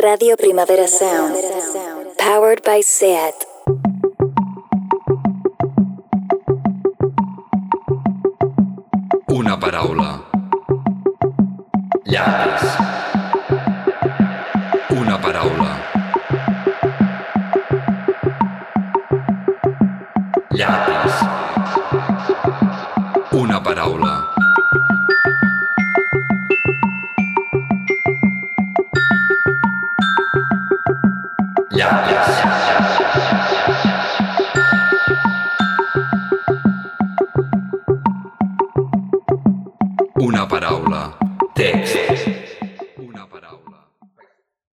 Radio Primavera Sound. Powered by SEAT. Una paraula. Llapis.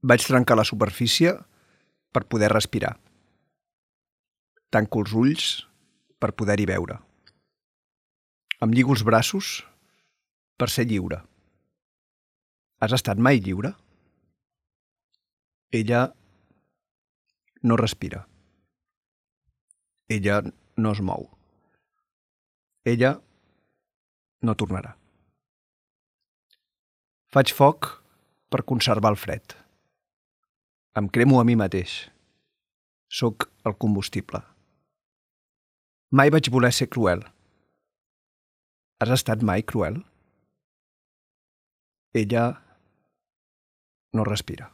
Vaig trencar la superfície per poder respirar. Tanco els ulls per poder-hi veure. Em lligo els braços per ser lliure. Has estat mai lliure? Ella no respira. Ella no es mou. Ella no tornarà. Faig foc per conservar el fred. Em cremo a mi mateix. Soc el combustible. Mai vaig voler ser cruel. Has estat mai cruel? Ella no respira.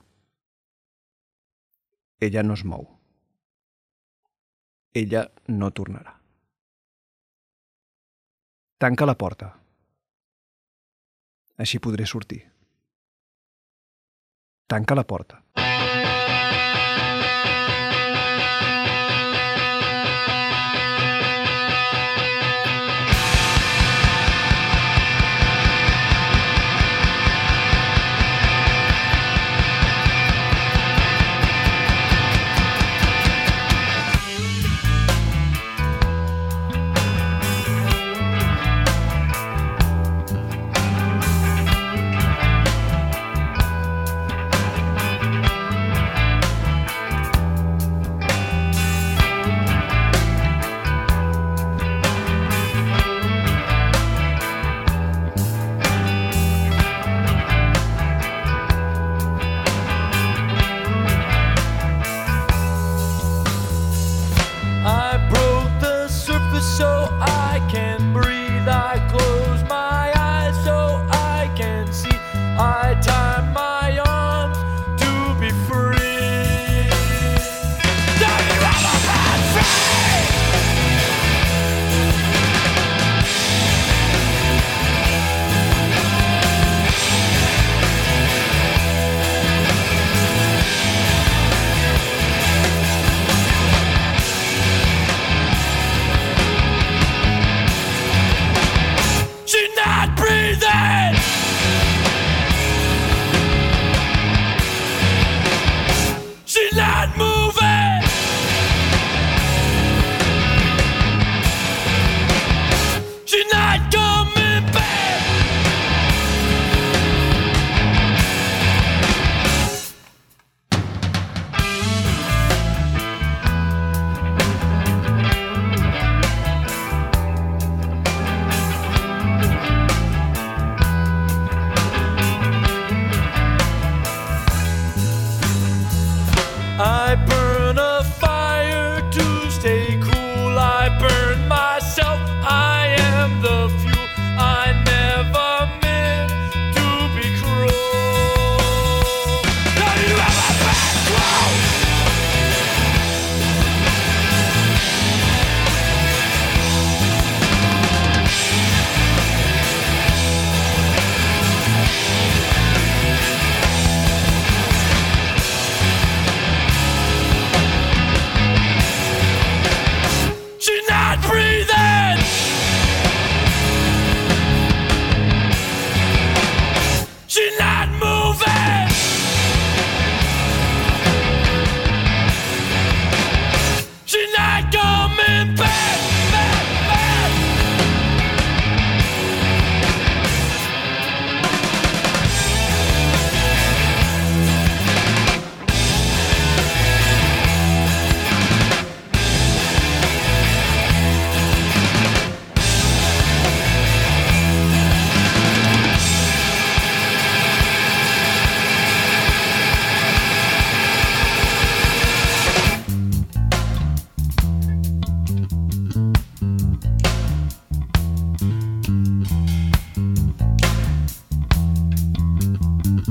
Ella no es mou. Ella no tornarà. Tanca la porta. Així podré sortir. Tanca la porta.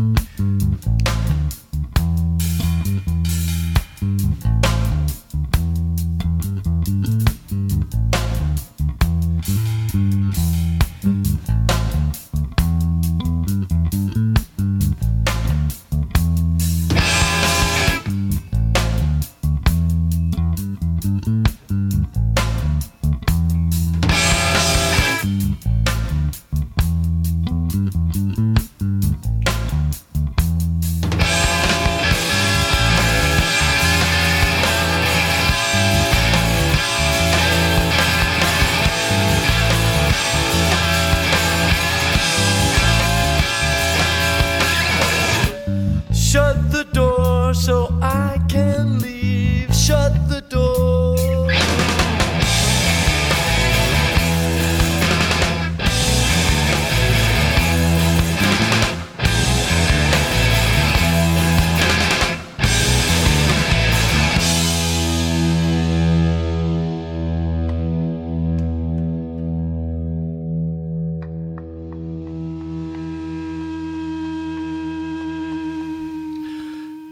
Mm-hmm.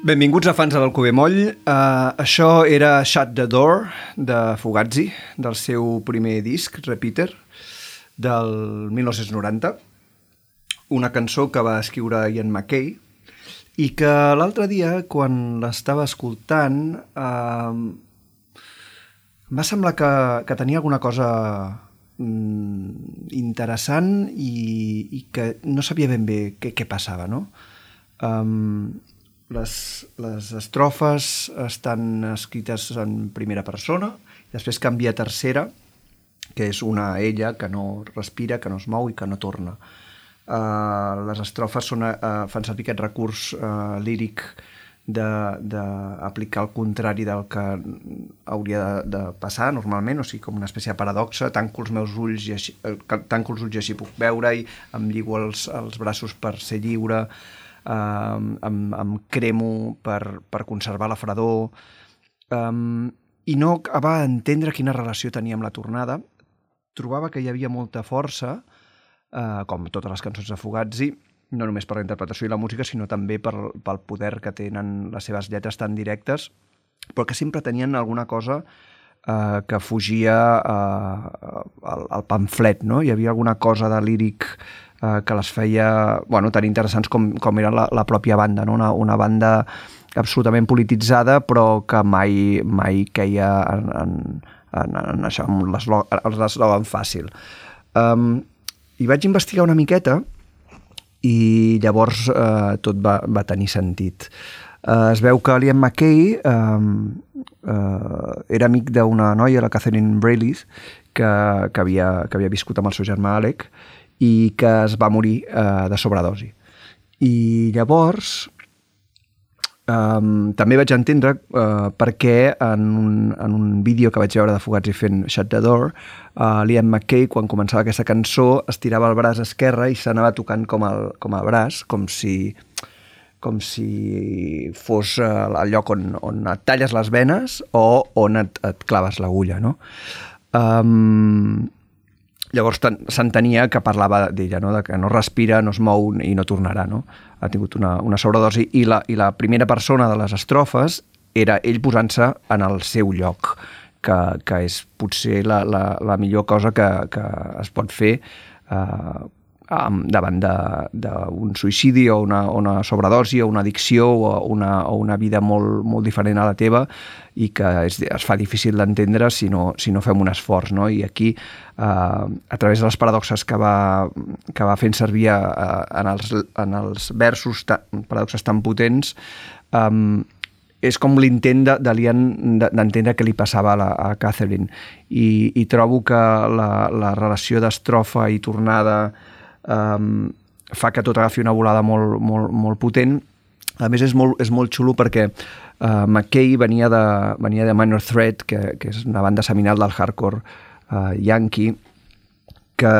Benvinguts a fans de l'Alcover Moll. Uh, això era Shut the Door, de Fugazi, del seu primer disc, Repeater, del 1990. Una cançó que va escriure Ian McKay i que l'altre dia, quan l'estava escoltant, uh, em va semblar que, que tenia alguna cosa mm, interessant i, i que no sabia ben bé què, què passava, no? Um, les, les estrofes estan escrites en primera persona, després canvia a tercera, que és una ella que no respira, que no es mou i que no torna. Uh, les estrofes són, uh, fan servir aquest recurs uh, líric d'aplicar el contrari del que hauria de, de passar normalment, o sigui, com una espècie de paradoxa, tanco els meus ulls i així, tanco els ulls i així puc veure i em lligo els, els braços per ser lliure, eh, em, em cremo per, per conservar la fredor, um, i no acabava d'entendre quina relació tenia amb la tornada. Trobava que hi havia molta força, eh, com totes les cançons de Fugazi, no només per la interpretació i la música, sinó també per, pel poder que tenen les seves lletres tan directes, però que sempre tenien alguna cosa eh, que fugia eh, al, al pamflet, no? Hi havia alguna cosa de líric eh, que les feia bueno, tan interessants com, com era la, la pròpia banda, no? una, una banda absolutament polititzada, però que mai, mai queia en, en, en, en això, en l'eslògan fàcil. Um, I vaig investigar una miqueta i llavors eh, tot va, va tenir sentit. Eh, es veu que Liam McKay eh, eh, era amic d'una noia, la Catherine Brailey, que, que, havia, que havia viscut amb el seu germà Alec i que es va morir eh, de sobredosi. I llavors Um, també vaig entendre uh, per què en un, en un vídeo que vaig veure de Fugazi fent Shut the Door, uh, Liam McKay, quan començava aquesta cançó, estirava el braç esquerre i s'anava tocant com el, com el braç, com si com si fos uh, el lloc on, on et talles les venes o on et, et claves l'agulla, no? Um, llavors s'entenia que parlava d'ella, no? de que no respira, no es mou i no tornarà. No? Ha tingut una, una sobredosi i la, i la primera persona de les estrofes era ell posant-se en el seu lloc, que, que és potser la, la, la millor cosa que, que es pot fer eh, davant d'un suïcidi o una, una sobredosi o una addicció o una, o una vida molt, molt diferent a la teva i que es, es fa difícil d'entendre si, no, si no fem un esforç. No? I aquí, eh, a través de les paradoxes que va, que va fent servir eh, en, els, en els versos, ta, paradoxes tan potents, eh, és com l'intent d'entendre què li passava a, la, a Catherine. I, I trobo que la, la relació d'estrofa i tornada um, fa que tot agafi una volada molt, molt, molt potent. A més, és molt, és molt xulo perquè uh, McKay venia de, venia de Minor Threat, que, que és una banda seminal del hardcore uh, yankee, que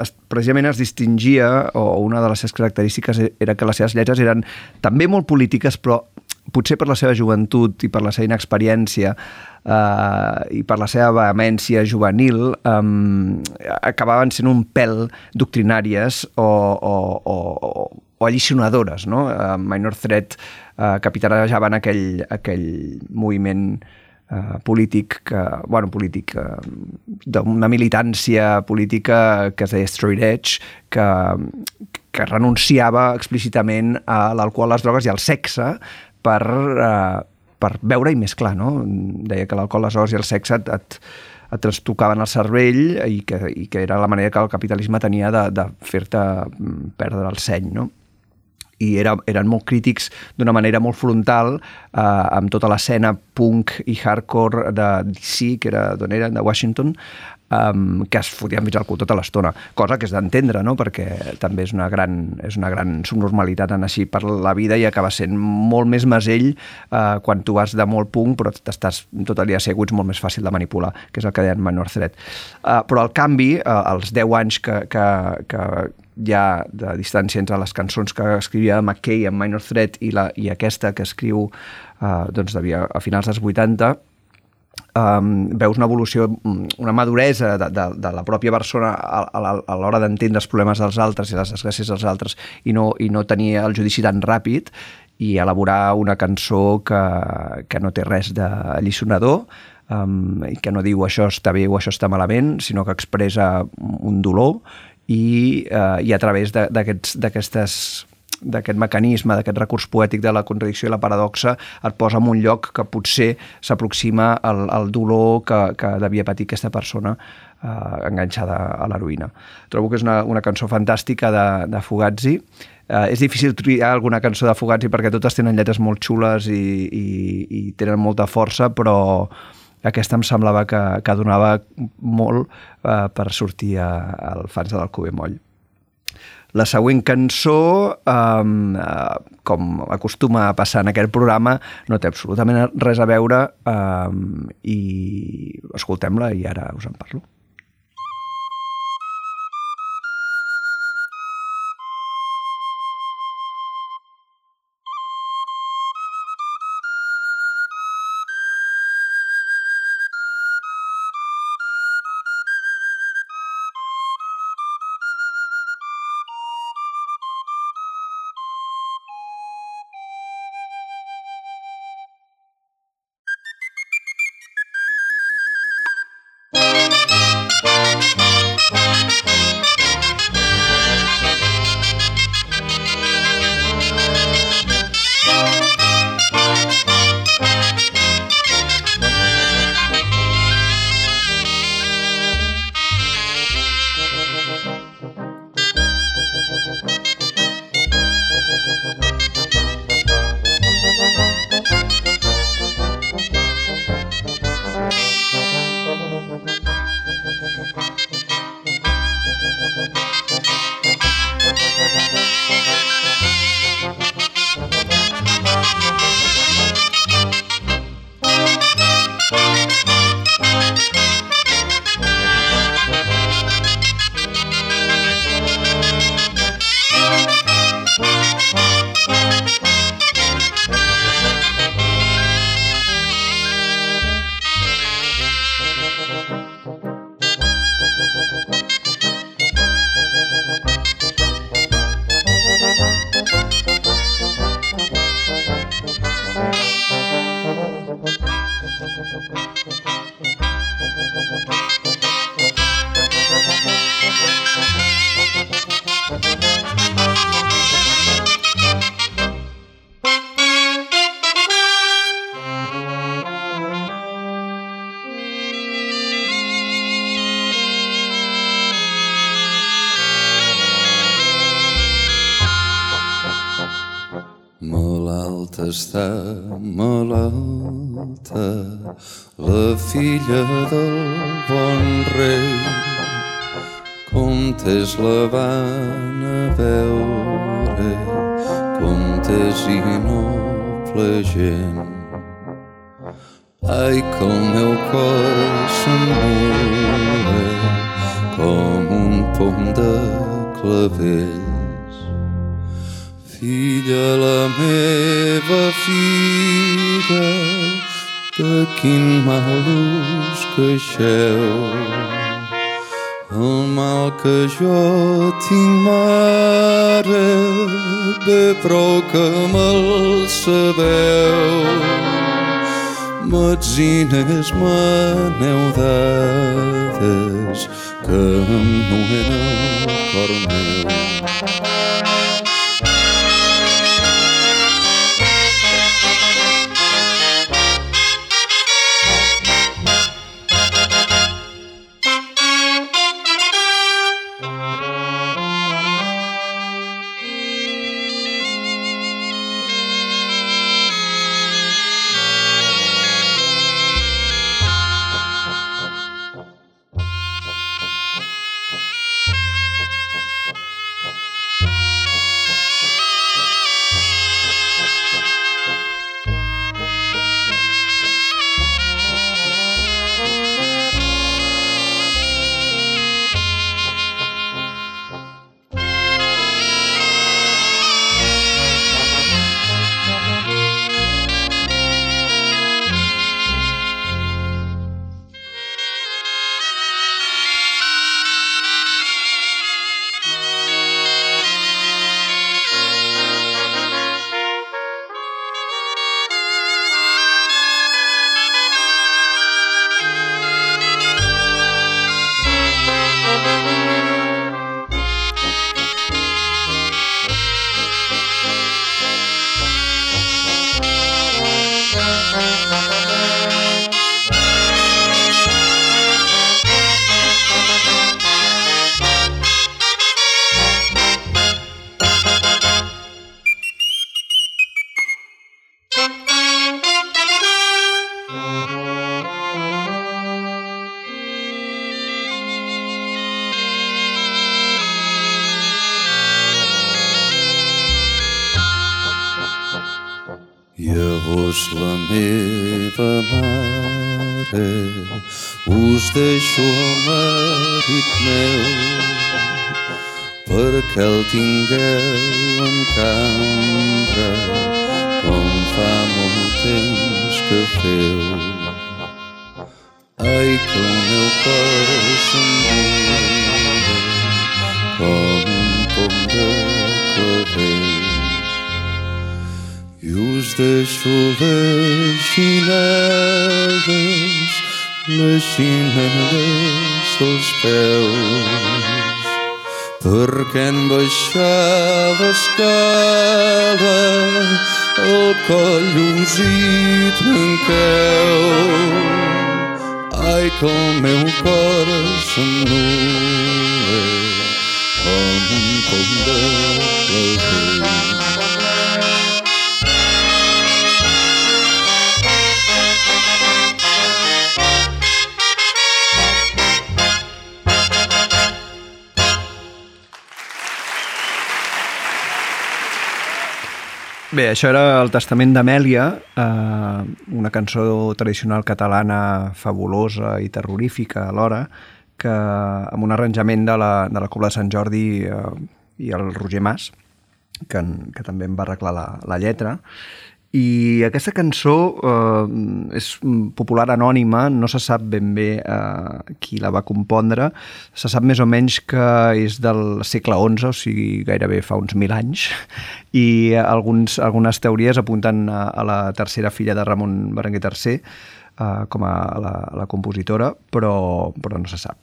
es, precisament es distingia, o una de les seves característiques era que les seves lletres eren també molt polítiques, però potser per la seva joventut i per la seva inexperiència eh, i per la seva vehemència juvenil eh, acabaven sent un pèl doctrinàries o, o, o, o alliçonadores. No? Eh, Minor Threat eh, capitanejaven aquell, aquell moviment eh, polític, que, bueno, polític, eh, d'una militància política que es deia Straight Edge, que, que renunciava explícitament a l'alcohol, les drogues i al sexe per, eh, per veure i més clar, no? Deia que l'alcohol, les drogues i el sexe et, et, et trastocaven el cervell i que, i que era la manera que el capitalisme tenia de, de fer-te mm, perdre el seny, no? i era, eren molt crítics d'una manera molt frontal eh, amb tota l'escena punk i hardcore de DC, que era d'on eren, de Washington, um, que es fotien fins al cul tota l'estona, cosa que és d'entendre, no? perquè també és una gran, és una gran subnormalitat anar així per la vida i acaba sent molt més masell uh, quan tu vas de molt punk, però t'estàs tot el dia asseguts molt més fàcil de manipular, que és el que deien Manor Threat. Uh, però al canvi, uh, als 10 anys que, que, que hi ha de distància entre les cançons que escrivia McKay amb Minor Threat i, la, i aquesta que escriu uh, doncs devia, a finals dels 80 um, veus una evolució, mm, una maduresa de, de, de la pròpia persona a, a, a l'hora d'entendre els problemes dels altres i les desgràcies dels altres i no, i no tenir el judici tan ràpid i elaborar una cançó que, que no té res d'alliçonador, um, i que no diu això està bé o això està malament, sinó que expressa un dolor i, uh, i a través de- d'aquestes d'aquest mecanisme, d'aquest recurs poètic de la contradicció i la paradoxa, et posa en un lloc que potser s'aproxima al, al dolor que, que devia patir aquesta persona eh, enganxada a l'heroïna. Trobo que és una, una cançó fantàstica de, de Fugazi. Eh, és difícil triar alguna cançó de Fugazi perquè totes tenen lletres molt xules i, i, i tenen molta força, però aquesta em semblava que, que donava molt eh, per sortir a, al fans de l'Alcover Moll. La següent cançó, um, uh, com acostuma a passar en aquest programa, no té absolutament res a veure um, i escoltem-la i ara us en parlo. Filla del bon rei. Comtes la van a veure, comtes i noble gent. Ai, que el meu cor s'emmula com un pom de clavells. Filla, la meva filla, de quin mal us queixeu. El mal que jo tinc, mare, bé prou que me'l sabeu. Metzines m'aneu dades que em nuen el cor meu. Marit meu perquè el tingueu en cambra com fa molt temps que feu. Ai, que el meu cor s'endura com un pom de clavells i us deixo les Misschien een wisselspel. Perken beschaven stellen, ook al jong ziet mijn Ai, Eikel meu coração nu, como um condão Bé, això era el Testament d'Amèlia, eh, una cançó tradicional catalana fabulosa i terrorífica alhora, que amb un arranjament de la, de la Cobla de Sant Jordi eh, i el Roger Mas, que, en, que també em va arreglar la, la lletra, i aquesta cançó eh, és popular anònima, no se sap ben bé eh, qui la va compondre, se sap més o menys que és del segle XI, o sigui gairebé fa uns mil anys, i alguns, algunes teories apunten a, a la tercera filla de Ramon Berenguer III eh, com a la, la compositora, però, però no se sap.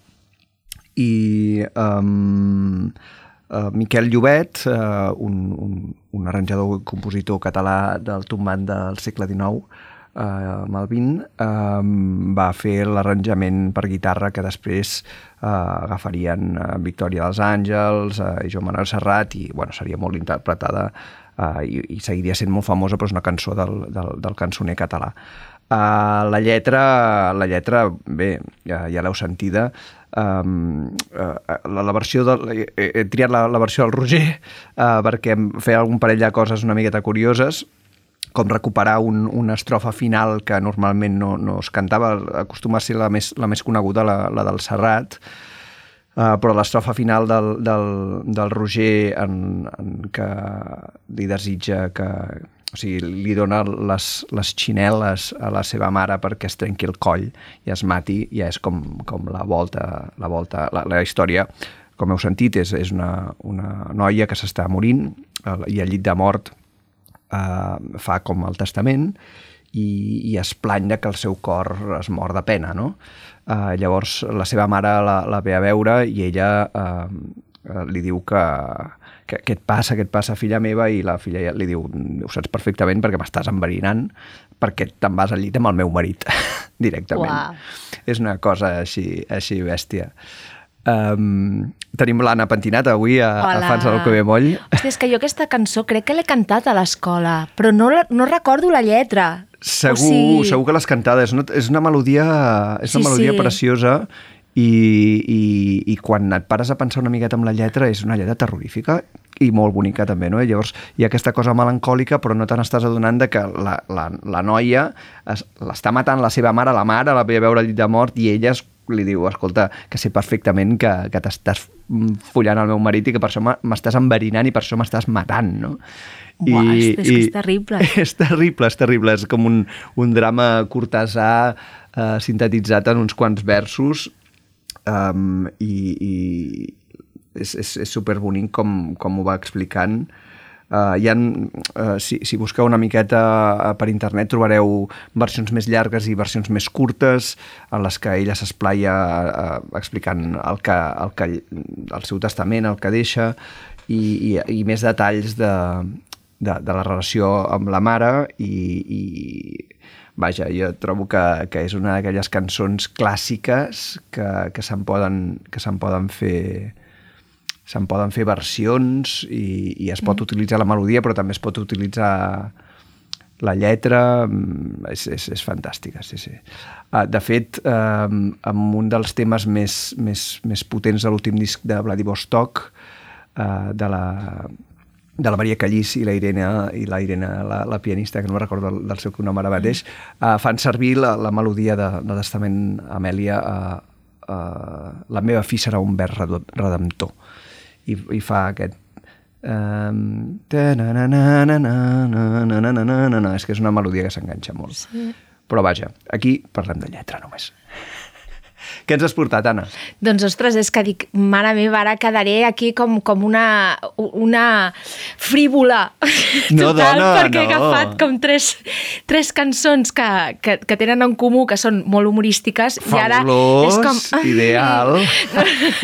I um, uh, Miquel Llobet, uh, un, un, un arranjador i compositor català del tombant del segle XIX, uh, amb el 20, um, va fer l'arranjament per guitarra que després uh, agafarien uh, Victòria dels Àngels uh, i Joan Manuel Serrat i bueno, seria molt interpretada uh, i, i seguiria sent molt famosa, però és una cançó del, del, del cançoner català. Uh, la lletra, la lletra, bé, ja, ja l'heu sentida, um, uh, la, la versió del, he, he triat la, la versió del Roger uh, perquè feia algun parell de coses una miqueta curioses com recuperar un, una estrofa final que normalment no, no es cantava, acostuma a ser la més, la més coneguda, la, la del Serrat, Uh, però l'estrofa final del, del, del Roger en, en què li desitja que, o sigui, li dona les, les xineles a la seva mare perquè es trenqui el coll i es mati, ja és com, com la volta, la, volta la, la història, com heu sentit, és, és una, una noia que s'està morint i al llit de mort eh, fa com el testament i, i es plany de que el seu cor es mor de pena, no? Eh, llavors la seva mare la, la ve a veure i ella eh, li diu que, que què et passa, què et passa, filla meva? I la filla li diu, ho saps perfectament perquè m'estàs enverinant perquè te'n vas al llit amb el meu marit directament. Uau. És una cosa així, així bèstia. Um, tenim l'Anna Pentinat avui a, a Hola. Fans del que ve moll. Hòstia, és que jo aquesta cançó crec que l'he cantat a l'escola, però no, no recordo la lletra. Segur, O sigui- segur que l'has cantada. És una, és una melodia, és una Sí, melodia sí. preciosa i, i, i quan et pares a pensar una miqueta amb la lletra és una lletra terrorífica i molt bonica també, no? I llavors hi ha aquesta cosa melancòlica però no te n'estàs adonant de que la, la, la noia es- l'està matant la seva mare, la mare la ve a veure al llit de mort i ella es, li diu, escolta, que sé perfectament que, que t'estàs mm, follant el meu marit i que per això m'estàs enverinant i per això m'estàs matant, no? Uah, és- és que és terrible. És terrible, és terrible. És com un, un drama cortesà eh, sintetitzat en uns quants versos um, i, i és, és, és superbonic com, com ho va explicant. Uh, hi ha, uh, si, si busqueu una miqueta uh, per internet trobareu versions més llargues i versions més curtes en les que ella s'esplaia uh, explicant el, que, el, que, el seu testament, el que deixa i, i, i més detalls de, de, de la relació amb la mare i, i vaja, jo trobo que, que és una d'aquelles cançons clàssiques que, que se'n poden, que se'n poden fer se'n poden fer versions i, i es pot utilitzar la melodia però també es pot utilitzar la lletra mm, és, és, és fantàstica, sí, sí. Uh, de fet, uh, amb un dels temes més, més, més potents de l'últim disc de Vladivostok, uh, de la de la Maria Callís i la Irene, i la, Irene la, la pianista, que no recordo del, del seu cognom ara mateix, uh, fan servir la, la melodia de, de Testament Amèlia uh, uh, La meva fi serà un vers redemptor. I, i fa aquest Um, és que és una melodia que s'enganxa molt. Sí. Però vaja, aquí parlem de lletra només. Què ens has portat, Anna? Doncs, ostres, és que dic, mare meva, ara quedaré aquí com, com una, una frívola No, total, dona, perquè he no. agafat com tres, tres cançons que, que, que tenen en comú, que són molt humorístiques, i ara és com... Fabulós, ideal.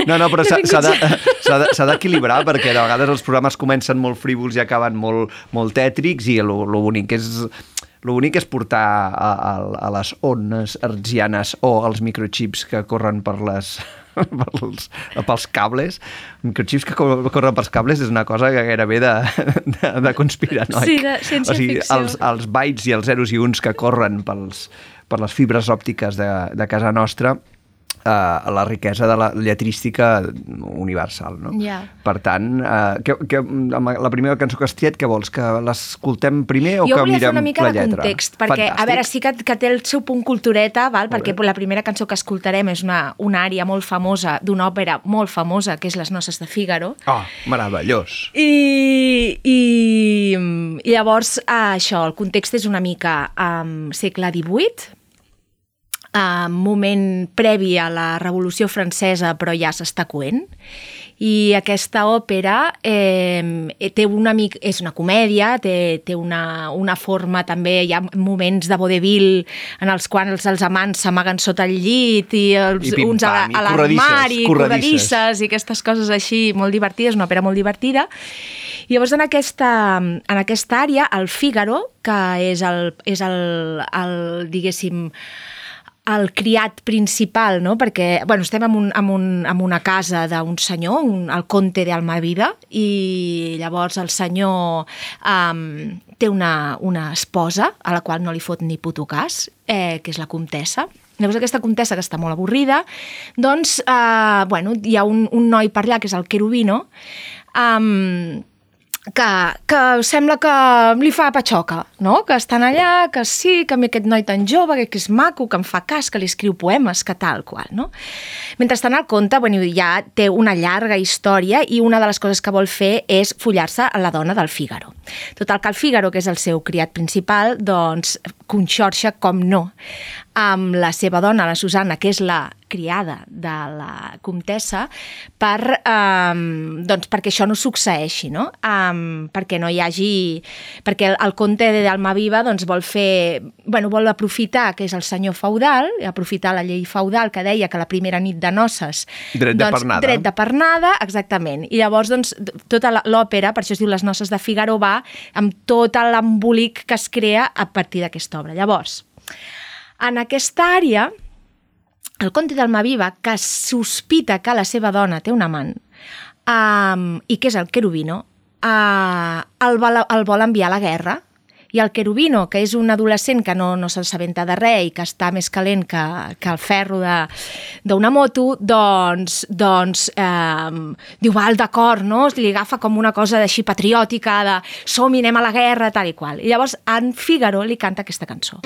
No, no, però He s'ha s'ha de- d'equilibrar perquè de vegades els programes comencen molt frívols i acaben molt, molt tètrics i lo, lo bonic és lo bonic és portar a, a, a les ones artsianes o els microchips que corren per les pels, pels cables. Microchips que cor- corren pels cables és una cosa que gairebé de, de, de conspiranoic. Sí, de ciència o sigui, els, els bytes i els zeros i uns que corren pels, per les fibres òptiques de, de casa nostra eh, la riquesa de la lletrística universal, no? Ja. Per tant, eh, que, que, amb la primera cançó que has triat, què vols? Que l'escoltem primer o jo que volia fer mirem una mica la de lletra? context, perquè, Fantàstic. a veure, sí que, que té el seu punt cultureta, val? Molt perquè bé. la primera cançó que escoltarem és una, una àrea molt famosa d'una òpera molt famosa, que és Les noces de Fígaro, Oh, meravellós. i, i, i llavors eh, això, el context és una mica um, segle XVIII, uh, moment previ a la Revolució Francesa, però ja s'està coent. I aquesta òpera eh, té una mica, és una comèdia, té, té una, una forma també, hi ha moments de vodevil en els quals els amants s'amaguen sota el llit i, els, I uns a, la- l'armari, corredisses, corredisses. corredisses i aquestes coses així molt divertides, una òpera molt divertida. I llavors en aquesta, en aquesta àrea, el Fígaro, que és el, és el, el diguéssim, el criat principal, no? perquè bueno, estem en, un, en, un, en una casa d'un senyor, un, el conte d'Almaviva, i llavors el senyor um, té una, una esposa a la qual no li fot ni puto cas, eh, que és la comtessa, Llavors aquesta comtessa, que està molt avorrida, doncs, eh, bueno, hi ha un, un noi per allà, que és el Querubino, um, que, que sembla que li fa patxoca, no? Que estan allà, que sí, que mi aquest noi tan jove, que, és maco, que em fa cas, que li escriu poemes, que tal qual, no? Mentrestant el conte bueno, ja té una llarga història i una de les coses que vol fer és follar-se a la dona del Fígaro. Total que el Fígaro, que és el seu criat principal, doncs conxorxa, com no, amb la seva dona, la Susana, que és la criada de la comtessa, per, um, doncs perquè això no succeeixi, no? Um, perquè no hi hagi... Perquè el, el conte d'Almaviva doncs, vol fer... Bueno, vol aprofitar que és el senyor feudal, aprofitar la llei feudal que deia que la primera nit de noces... Dret de doncs, pernada. Dret de pernada, exactament. I llavors, doncs, tota l'òpera, per això es diu Les noces de Figaro, va amb tot l'embolic que es crea a partir d'aquesta obra. Llavors, en aquesta àrea, el conte d'Almaviva, que sospita que la seva dona té un amant, um, i que és el Querubino, uh, el, vol, el vol enviar a la guerra, i el Querubino, que és un adolescent que no, no s'assabenta de res i que està més calent que, que el ferro d'una moto, doncs, doncs eh, diu, val, d'acord, no? Li agafa com una cosa així patriòtica, de som anem a la guerra, tal i qual. I llavors en Figaro li canta aquesta cançó.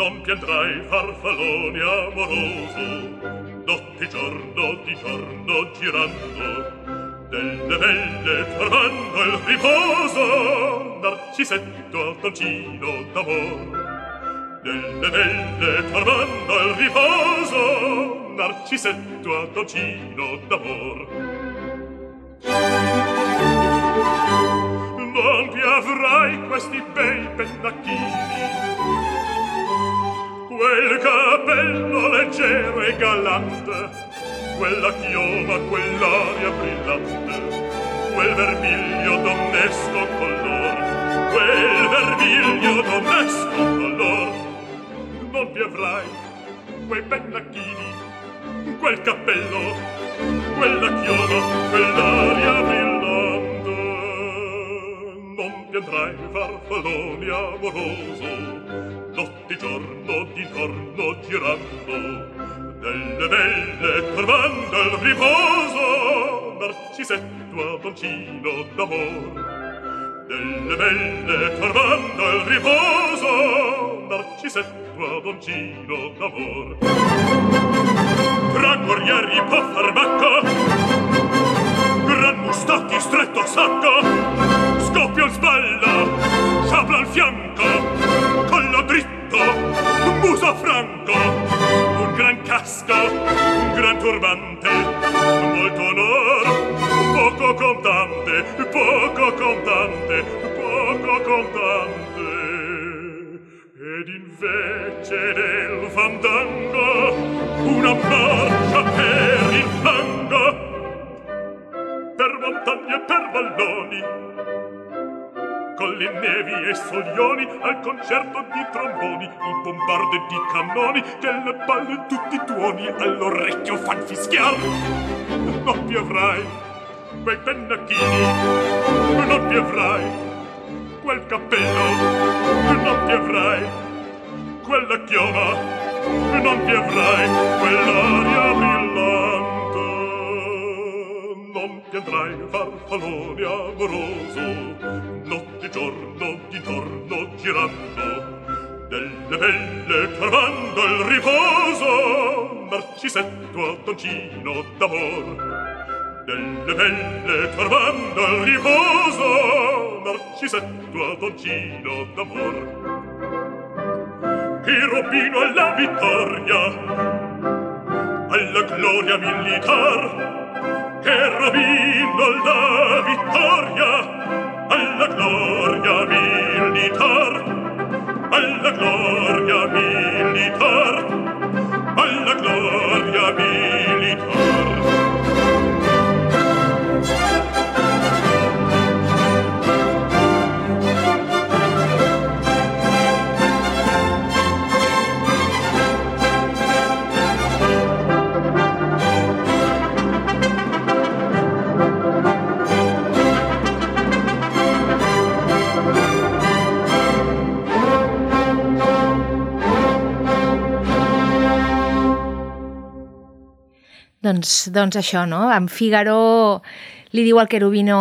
non piandrai farfallone amoroso. Notte giorno di giorno girando delle belle trovando il riposo. Narcisetto dolcino d'amor delle belle trovando il riposo. Narcisetto dolcino d'amor. Non piavrai questi bei pennacchini. Quel capello leggero e galante, quella chioma, quell'aria brillante, quel vermiglio d'onesto color, quel vermiglio d'onesto color. Non vi avrai quei pennacchini, quel cappello, quella chioma, quell'aria brillante. Non vi andrai farfalloni amoroso, notte giorno di torno girando delle belle trovando il riposo narcisetto adoncino d'amor. Delle belle trovando il riposo narcisetto adoncino d'amor. Tra guerrieri po farbacco gran mustacchi stretto sacco doppio sballa sabra al fianco collo dritto muso franco un gran casco un gran turbante molto onor poco contante poco contante poco contante. Ed invece del fandango una marcia per il fango per montagne e per valloni colli nevi e soglioni al concerto di tromboni in bombarde di cannoni che le palle tutti i tuoni all'orecchio fan fischiar non più avrai quei pennacchini non più avrai quel cappello non ti avrai quella chioma non ti avrai quell'aria andrai farfallone amoroso notte e giorno d'intorno girando delle belle trovando il riposo narcisetto addoncino d'amor. Delle belle trovando il riposo narcisetto attoncino d'amor. Chirubino alla vittoria alla gloria militar che rovino la vittoria alla gloria militar alla gloria militar alla gloria militar. Doncs, doncs això, no? En Figaro li diu al Querubino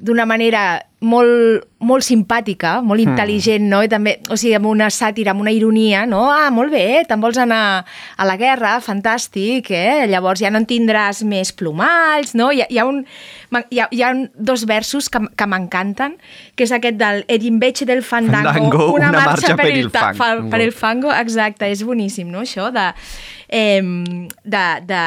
d'una manera molt, molt simpàtica, molt intel·ligent, no? I també, o sigui, amb una sàtira, amb una ironia, no? Ah, molt bé, te'n vols anar a la guerra, fantàstic, eh? Llavors ja no en tindràs més plomalls, no? Hi ha, hi ha, un, hi ha, hi ha dos versos que, que m'encanten, que és aquest del Ed invece del fandango, Fandango, una marxa per il ta- fango. per el fango, exacte, és boníssim, no? Això de, eh, de, de,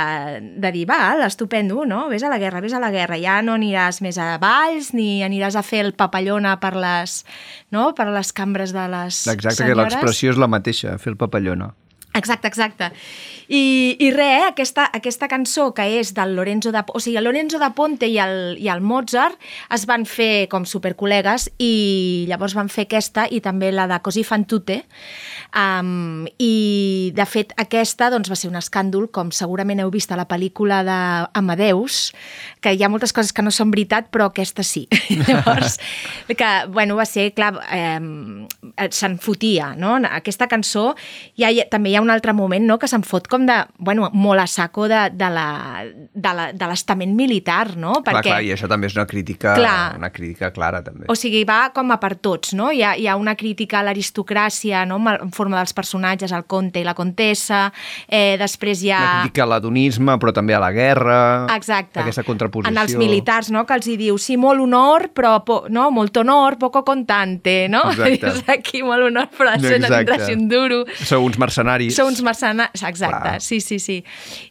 de dir, val, estupendo, no? Vés a la guerra, vés a la guerra, ja no aniràs més a balls ni aniràs a fer el papallona per les, no? per les cambres de les Exacte, que senyores. l'expressió és la mateixa, fer el papallona. Exacte, exacte. I, i res, aquesta, aquesta cançó que és del Lorenzo de... O sigui, el Lorenzo de Ponte i el, i el Mozart es van fer com supercol·legues i llavors van fer aquesta i també la de Così fan tutte. Um, I, de fet, aquesta doncs, va ser un escàndol, com segurament heu vist a la pel·lícula d'Amadeus, que hi ha moltes coses que no són veritat, però aquesta sí. llavors, que, bueno, va ser, clar, eh, se'n fotia, no? Aquesta cançó, hi ha, també hi ha un altre moment, no?, que se'n fot com de, bueno, molt a saco de, de la- de la- de l'estament militar, no? Clar, clar, i això també és una crítica, Clar. una crítica clara, també. O sigui, va com a per tots, no? Hi ha, hi ha una crítica a l'aristocràcia, no?, en forma dels personatges, el conte i la contessa, eh, després hi ha... Una crítica a l'adonisme, però també a la guerra. Exacte. Aquesta contraposició. En els militars, no?, que els hi diu, sí, molt honor, però, po, no?, molt honor, poco contante, no? Exacte. Dius aquí molt honor, però això no Exacte. un duro. Sou uns mercenaris. Sou uns mercenaris, exacte, Clar. Sí, sí, sí.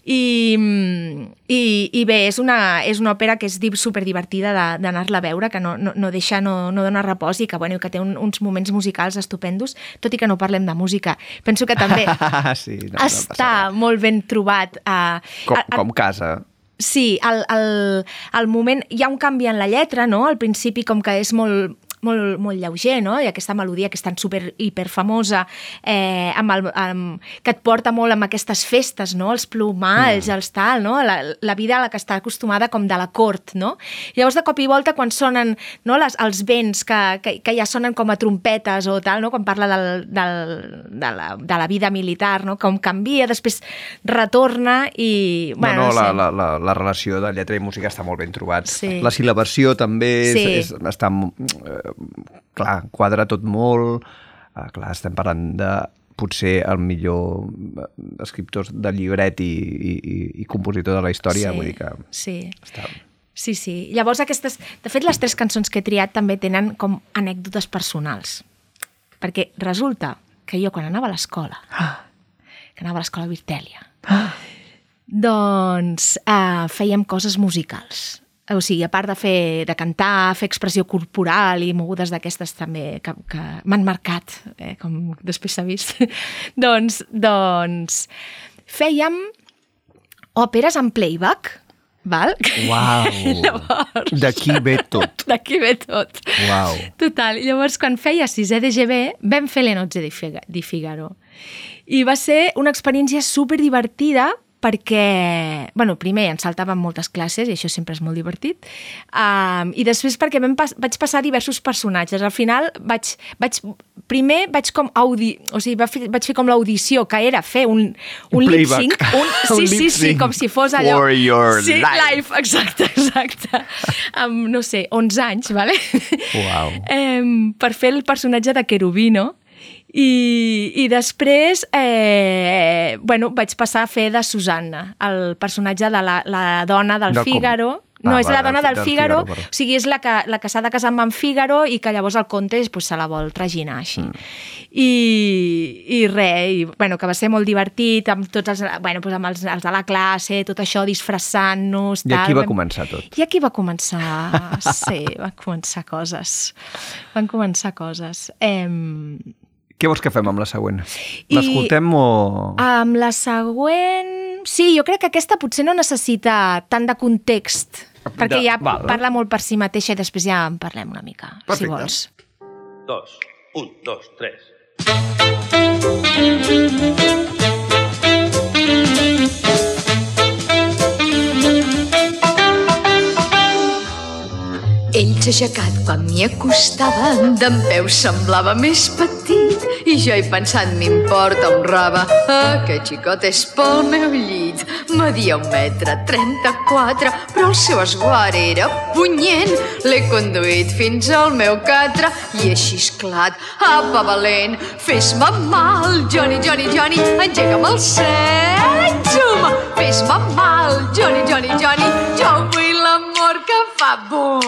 I, mm, i, i bé, és una, és una òpera que és di- superdivertida d'anar-la a veure, que no, no, no deixa, no, no dona repòs i que, bueno, que té un, uns moments musicals estupendos, tot i que no parlem de música. Penso que també sí, no, no està res. molt ben trobat. Uh, Com, com casa. Sí, al, al, al moment... Hi ha un canvi en la lletra, no? Al principi com que és molt molt, molt lleuger, no? I aquesta melodia que és tan super hiperfamosa, eh, amb el, amb, que et porta molt amb aquestes festes, no? Els plomalls, mm. els tal, no? La, la vida a la que està acostumada com de la cort, no? Llavors, de cop i volta, quan sonen no, les, els vents que, que, que ja sonen com a trompetes o tal, no? quan parla del, del, de, la, de la vida militar, no? com canvia, després retorna i... No, Bueno, no, la, sé. la, la, la relació de lletra i música està molt ben trobat. Sí. La sil·labació també és, Sí. és, està... Clar, quadra tot molt. Eh, clar, estem parlant de potser el millor eh, escriptor de llibret i, i, i- i compositor de la història, Sí, vull dir que Sí. està... Sí, sí. Llavors aquestes... De fet, les tres cançons que he triat també tenen com anècdotes personals. Perquè resulta que jo quan anava a l'escola, que anava a l'escola Virtèlia, doncs eh, fèiem coses musicals. O sigui, a part de fer de cantar, fer expressió corporal i mogudes d'aquestes també que, que m'han marcat, eh, com després s'ha vist, doncs, doncs fèiem òperes en playback, val? Uau! Llavors... D'aquí ve tot. D'aquí ve tot. Uau. Total. Llavors, quan feia sisè de GB, vam fer le nozze di, Figa- di Figaro. I va ser una experiència super divertida perquè, bueno, primer ens saltàvem moltes classes i això sempre és molt divertit, um, i després perquè vam pas, vaig passar diversos personatges. Al final vaig, vaig primer vaig com audi, o sigui, va fer, vaig fer com l'audició, que era fer un, un Un lip sync, un, Un sí, sí, lip sí, sync com si fos allò... for your sí, life. life, exacte, exacte. Amb, no sé, 11 anys, vale? Uau. em, per fer el personatge de Querubino i, i després eh, bueno, vaig passar a fer de Susanna, el personatge de la, la dona del Del com- Figaro. Ah, No, és la vale, dona del, del Figaro, Figaro, perdó. o sigui, és la que, la que s'ha de casar amb en Figaro i que llavors el conte pues, se la vol traginar així. Mm. I, I res, i, bueno, que va ser molt divertit amb tots els, bueno, pues, amb els, els de la classe, tot això, disfressant-nos... I aquí va Vam- començar tot. i aquí va començar, sí, van començar coses. Van començar coses. Em, Què vols que fem amb la següent? L'escoltem o... amb la següent... Sí, jo crec que aquesta potser no necessita tant de context, perquè ja val. parla molt per si mateixa i després ja en parlem una mica, si Perfecte. vols. Dos, un, dos, tres. Ell s'ha aixecat quan m'hi acostava, d'en peu semblava més petit, i jo he pensat, m'importa un raba, aquest xicot és pel meu llit. Media un metre trenta-quatre, però el seu esguard era punyent. L'he conduït fins al meu catre i he xisclat, apa valent, fes-me mal, Johnny, Johnny, Johnny, engega'm el enzuma, fes-me mal, Johnny, Johnny, Johnny, l'amor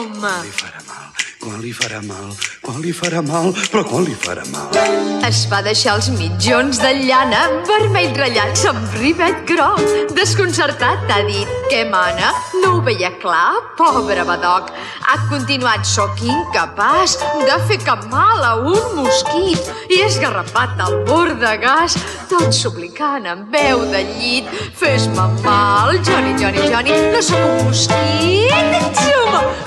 quan li farà mal, quan li farà mal, però quan li farà mal. Es va deixar els mitjons de llana vermell ratllats amb rivet groc. Desconcertat ha dit que mana, no ho veia clar, pobre badoc. Ha continuat, sóc incapaç de fer cap mal a un mosquit i esgarrapat al bord de gas, tot suplicant amb veu de llit. Fes-me mal, Johnny, Johnny, Johnny, no sóc un mosquit.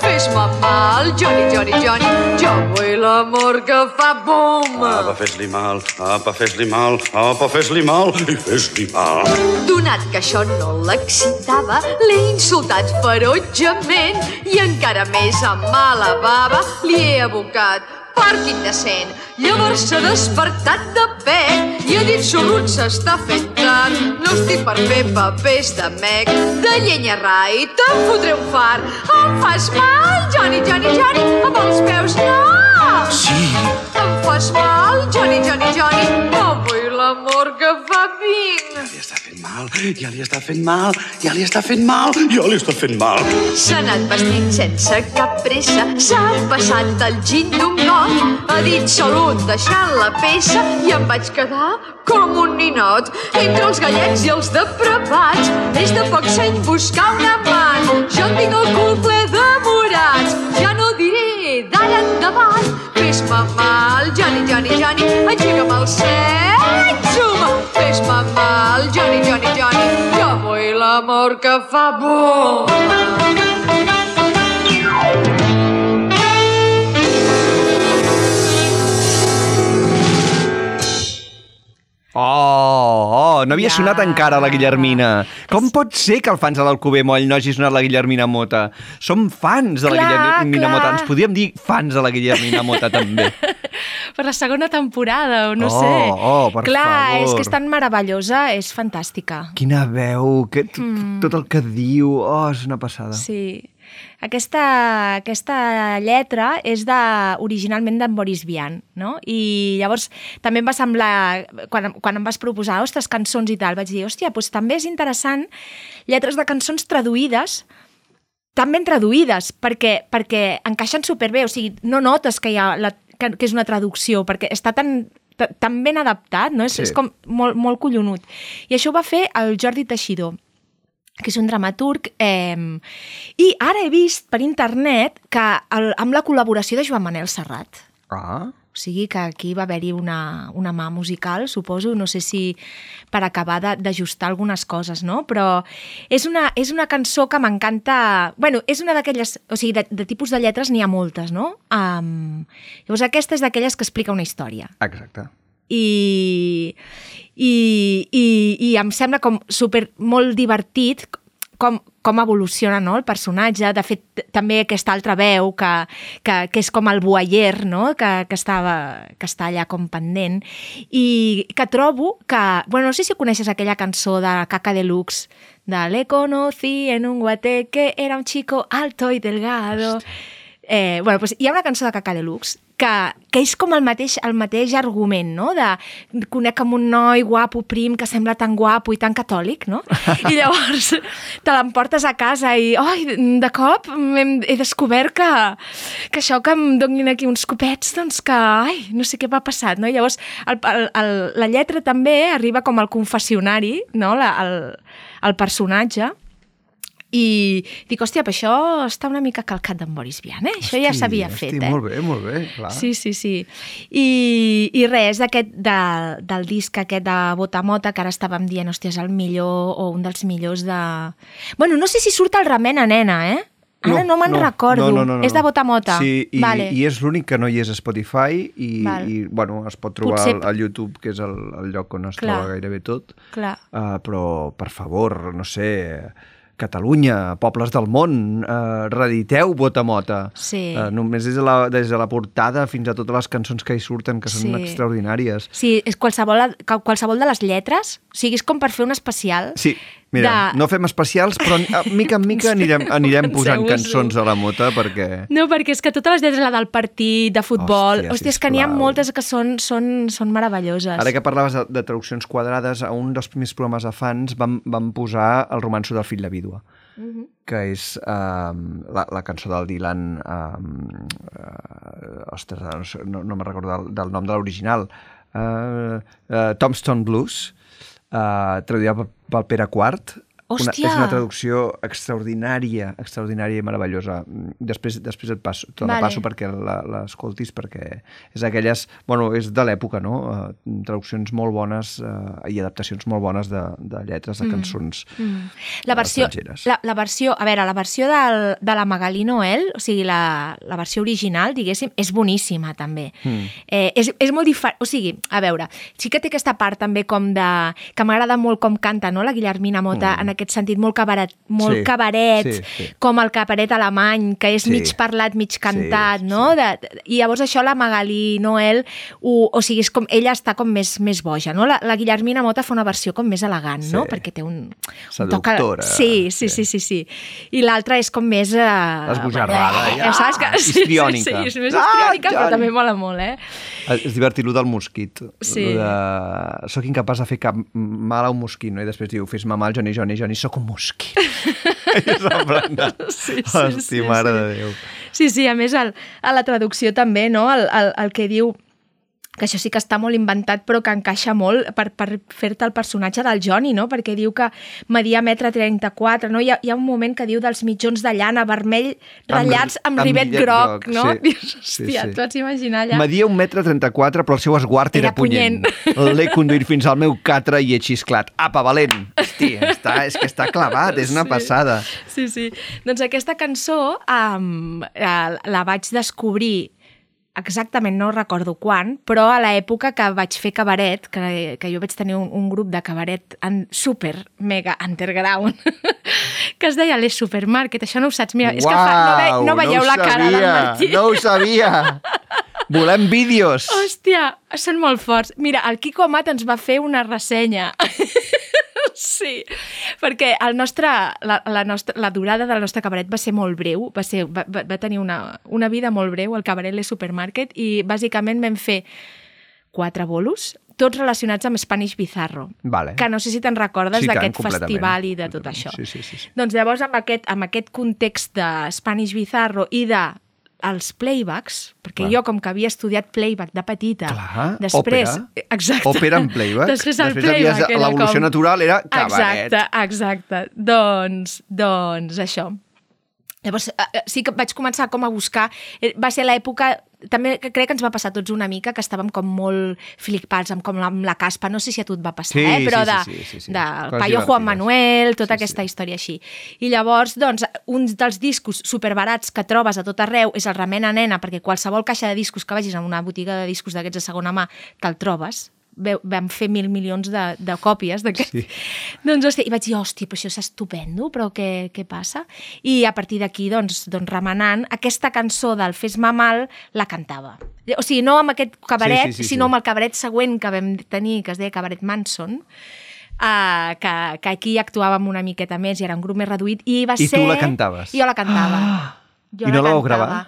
Fes-me mal, Johnny, Johnny, Johnny, jo vull l'amor que fa bum. Apa, fes-li mal, apa, fes-li mal, apa, fes-li mal i fes-li mal. Donat que això no l'excitava, l'he insultat ferotgement i encara més amb mala bava li he abocat part indecent. Llavors s'ha despertat de pet i ha dit sorrut s'està fent tard. No estic per fer papers de mec, de llenya rai, te'n fotré un far. Em fas mal, Johnny, Johnny, Johnny, amb els peus no! Sí, Em fas mal, Johnny, Johnny, Johnny, no mal, ja li està fent mal, ja li està fent mal, ja li està fent mal. S'ha anat vestint sense cap pressa, s'ha passat el gin d'un got, ha dit salut deixant la peça i em vaig quedar com un ninot. Entre els gallets i els depravats, és de poc seny buscar un amant. Jo en tinc el cul ple de morats, ja no diré d'ara endavant. Fes-me mal, Johnny, Johnny, Johnny, Digue'm el seny, suma, fes-me mal, Johnny, Johnny, Johnny, jo vull l'amor que fa por. Oh! No havia Ja. sonat encara la Guillermina. Com pot ser que el fans de l'Alcover Moll no hagi sonat la Guillermina Mota? Som fans de la Clar, Guillermina clar. Mota. Ens podríem dir fans de la Guillermina Mota, també. Per la segona temporada, o no Oh, sé. oh, per Clar, favor. és que és tan meravellosa, és fantàstica. Quina veu, que, mm. tot el que diu, oh, és una passada. Sí. Aquesta, aquesta lletra és de, originalment d'en Boris Vian, no? I llavors també em va semblar, quan, quan em vas proposar, ostres, cançons i tal, vaig dir, hòstia, doncs també és interessant lletres de cançons traduïdes, tan ben traduïdes, perquè, perquè encaixen superbé, o sigui, no notes que, hi ha la, que, que és una traducció, perquè està tan, ta- tan ben adaptat, no? És, Sí. sí. és com molt, molt collonut. I això ho va fer el Jordi Teixidor, que és un dramaturg, eh, i ara he vist per internet que el, amb la col·laboració de Joan Manel Serrat. Ah, O sigui que aquí va haver-hi una, una mà musical, suposo, no sé si per acabar d'ajustar algunes coses, no? Però és una, és una cançó que m'encanta... bueno, és una d'aquelles... O sigui, de, de tipus de lletres n'hi ha moltes, no? Um, llavors aquesta és d'aquelles que explica una història exacte. i, i, i, i em sembla com super molt divertit com, com evoluciona no, el personatge. De fet, també aquesta altra veu que, que, que és com el voyer, no? que, que, estava, que està allà com pendent. I que trobo que... Bueno, no sé si coneixes aquella cançó de Caca Deluxe, de Le conocí en un guateque, era un chico alto y delgado. Eh, bueno, pues hi ha una cançó de Caca Deluxe que, que és com el mateix, el mateix argument, no? De conec amb un noi guapo, prim, que sembla tan guapo i tan catòlic, no? I llavors te l'emportes a casa i, oi, de cop hem, he descobert que, que això que em donin aquí uns copets, doncs que, ai, no sé què m'ha passat, no? I llavors el, el, el, la lletra també arriba com al confessionari, no? La, el, el personatge, i dic, hòstia, però això està una mica calcat d'en Boris Vian, eh? Això ja Hosti, s'havia hosti, fet, eh? Molt bé, molt bé, clar. Sí, sí, sí. I, i res, d'aquest, de, del disc aquest de Botamota, que ara estàvem dient, hòstia, és el millor o un dels millors de... Bueno, no sé si surt el Remena Nena, eh? Ara no, me'n recordo. No, no, no, no. És de Botamota. Sí, i, vale. i és l'únic que no hi és a Spotify i, Val. i bueno, es pot trobar Potser- al, al YouTube, que és el, el lloc on es Clar. troba gairebé tot. Clar. Uh, però, per favor, no sé, Catalunya, pobles del món, uh, reediteu Botamota. Sí. Uh, només des de, la, des de la portada fins a totes les cançons que hi surten, que són Sí. extraordinàries. Sí, és qualsevol, qualsevol de les lletres, o sigui, és com per fer un especial. Sí, mira, De- no fem especials, però a mica en mica anirem, anirem posant cançons a la mota perquè... No, perquè és que totes les lletres, la del partit, de futbol... Hòstia, Hòstia, és que n'hi ha moltes que són, són, són meravelloses. Ara que parlaves de, de traduccions quadrades, a un dels primers programes de fans vam, vam posar el romanço del fill de vídua, Mhm. que és um, la, la cançó del Dylan... Um, uh, ostres, no, no, no me'n recordo del, del nom de l'original. Uh, uh, Tombstone Blues, uh, traduïda pel, Pere Una, és una traducció extraordinària, extraordinària i meravellosa. Mm, Després, després et passo, te la Vale. passo perquè la- l'escoltis, perquè és aquelles... Bueno, és de l'època, no? Uh, traduccions molt bones uh, i adaptacions molt bones de, de lletres de cançons Mm. La versió, la, la versió, a veure, la versió del, de la Magalí Noel, o sigui, la, la versió original, diguéssim, és boníssima, també. Mm. Eh, és, és molt diferent, o sigui, a veure, sí que té aquesta part també com de... que m'agrada molt com canta, no?, la Guillermina Mota, en aquest sentit, molt cabaret, molt. Sí, cabaret, sí, sí. com el cabaret alemany, que és Sí. mig parlat, mig cantat, sí, no? De, I llavors això la Magalí Noel, ho, o sigui, és com, ella està com més, més boja, no? La, la Guillermina Mota fa una versió com més elegant, no? Sí. Perquè té un... un Seductora. Sí, sí, sí, sí, sí. I l'altra és com més... Uh, Esbojarrada, eh, ja. saps que... Sí, sí, Histriònica. sí, és més Ah, histriònica, però Johnny. també mola molt, eh? És divertit, del mosquit. Sí. De... Soc incapaç de fer cap mal a un mosquit, no? I després diu, fes-me mal, Johnny, Johnny, Johnny, sóc un mosquit. I és en plan de... Sí, sí, Hosti, sí, mare sí. de Déu. Sí, sí, a més, el, a la traducció també, no? El, el, el que diu que això sí que està molt inventat però que encaixa molt per, per fer-te el personatge del Johnny, no? Perquè diu que media metre 34, no? Hi ha, hi ha un moment que diu dels mitjons de llana vermell ratllats amb, amb rivet rivet groc, groc, no? sí. Dius, Sí, hòstia, sí. et pots imaginar allà? Media un metre 34, però el seu esguard era, Era punyent. L'he conduït fins al meu catre i he xisclat. Apa, valent! Hòstia, està, és que està clavat, és una Sí. passada. Sí, sí. Doncs aquesta cançó um, la vaig descobrir exactament no recordo quan, però a l'època que vaig fer cabaret, que, que jo vaig tenir un, un grup de cabaret en super, mega underground, que es deia Les Supermarket, això no ho saps. Mira, és que fa, no, ve, no veieu ho la cara del Martí. No ho sabia! Volem vídeos! Hòstia, són molt forts. Mira, el Quico Amat ens va fer una ressenya. sí, perquè el nostre, la, la, nostra, la durada del nostre cabaret va ser molt breu, va, ser, va, va tenir una, una vida molt breu, el cabaret Les Supermarket, i bàsicament vam fer quatre bolos, tots relacionats amb Spanish Bizarro, Vale. que no sé si te'n recordes Sí, d'aquest festival i de tot això. Sí, sí, sí. sí. Doncs llavors, amb aquest, amb aquest context de Spanish Bizarro i de els playbacks, perquè Clar. jo, com que havia estudiat playback de petita, Clar, després... òpera. Exacte. Òpera en playback. Després el Després havies- playback era l'evolució com... natural era cabaret. Exacte, exacte. Doncs, doncs això. Llavors, eh, eh, sí que vaig començar com a buscar... eh, Va ser l'època... També crec que ens va passar tots una mica, que estàvem com molt flipats amb, com la, amb la caspa. No sé si a tu et va passar, Sí, eh? però sí, de, sí, sí, sí, sí. del Coses Paio Juan. Manuel, tota Sí, aquesta sí. història així. I llavors, doncs, un dels discos superbarats que trobes a tot arreu és el Remena Nena, perquè qualsevol caixa de discos que vagis a una botiga de discos d'aquests de segona mà te'l trobes. Vam fer mil milions de, de còpies d'aquest. Sí. Doncs, hòstia, i vaig dir, hòstia, però això és estupendo, però què, què passa? I a partir d'aquí, doncs, doncs, remenant, aquesta cançó del Fes-me mal la cantava. O sigui, no amb aquest cabaret, Sí, sí, sí, sinó sí. amb el cabaret següent que vam tenir, que es deia Cabaret Manson, uh, que, que aquí actuàvem una miqueta més i era un grup més reduït, i va I tu ser... la cantaves? Jo la cantava. Ah! Jo I no la vau cantava. gravar?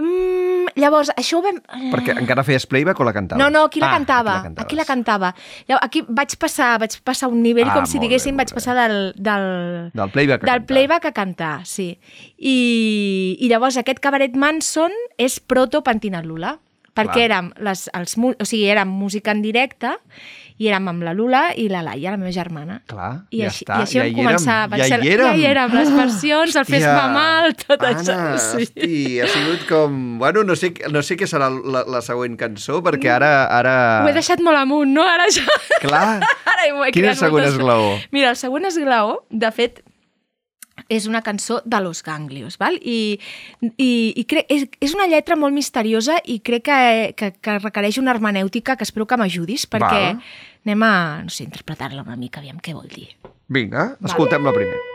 Mm, llavors, això ho vam... Perquè encara feies playback o la cantaves? No, no, aquí la Ah, cantava. aquí la. Aquí la cantava. Llavors, aquí vaig passar, vaig passar un nivell Ah, com si bé, diguéssim, molt vaig bé. passar del, del, Del playback a del cantar. playback a cantar, sí. I, I llavors aquest cabaret Manson és proto Pentinat Lula, perquè Clar. érem, les, els, o sigui, érem música en directe i érem amb la Lula i la Laia, la meva germana. Clar, I ja així, està, I així ja vam començar. érem, Vaig ja ser, hi érem. Ja hi érem, les versions, el fes-me mal, tot Anna, això. Sí. hosti, ha sigut com... Bueno, no sé, no sé què serà la, la següent cançó, perquè ara... ara... Ho he deixat molt amunt, no? Ara ja... Clar. Ara Quin és el següent moltes- esglaó? Mira, el següent esglaó, de fet, és una cançó de Los Ganglios, val? I, i, i crec, és, és una lletra molt misteriosa i crec que, que, que requereix una hermenèutica que espero que m'ajudis, perquè Val. anem a, no sé, interpretar-la una mica, aviam què vol dir. Vinga, escoltem-la primer.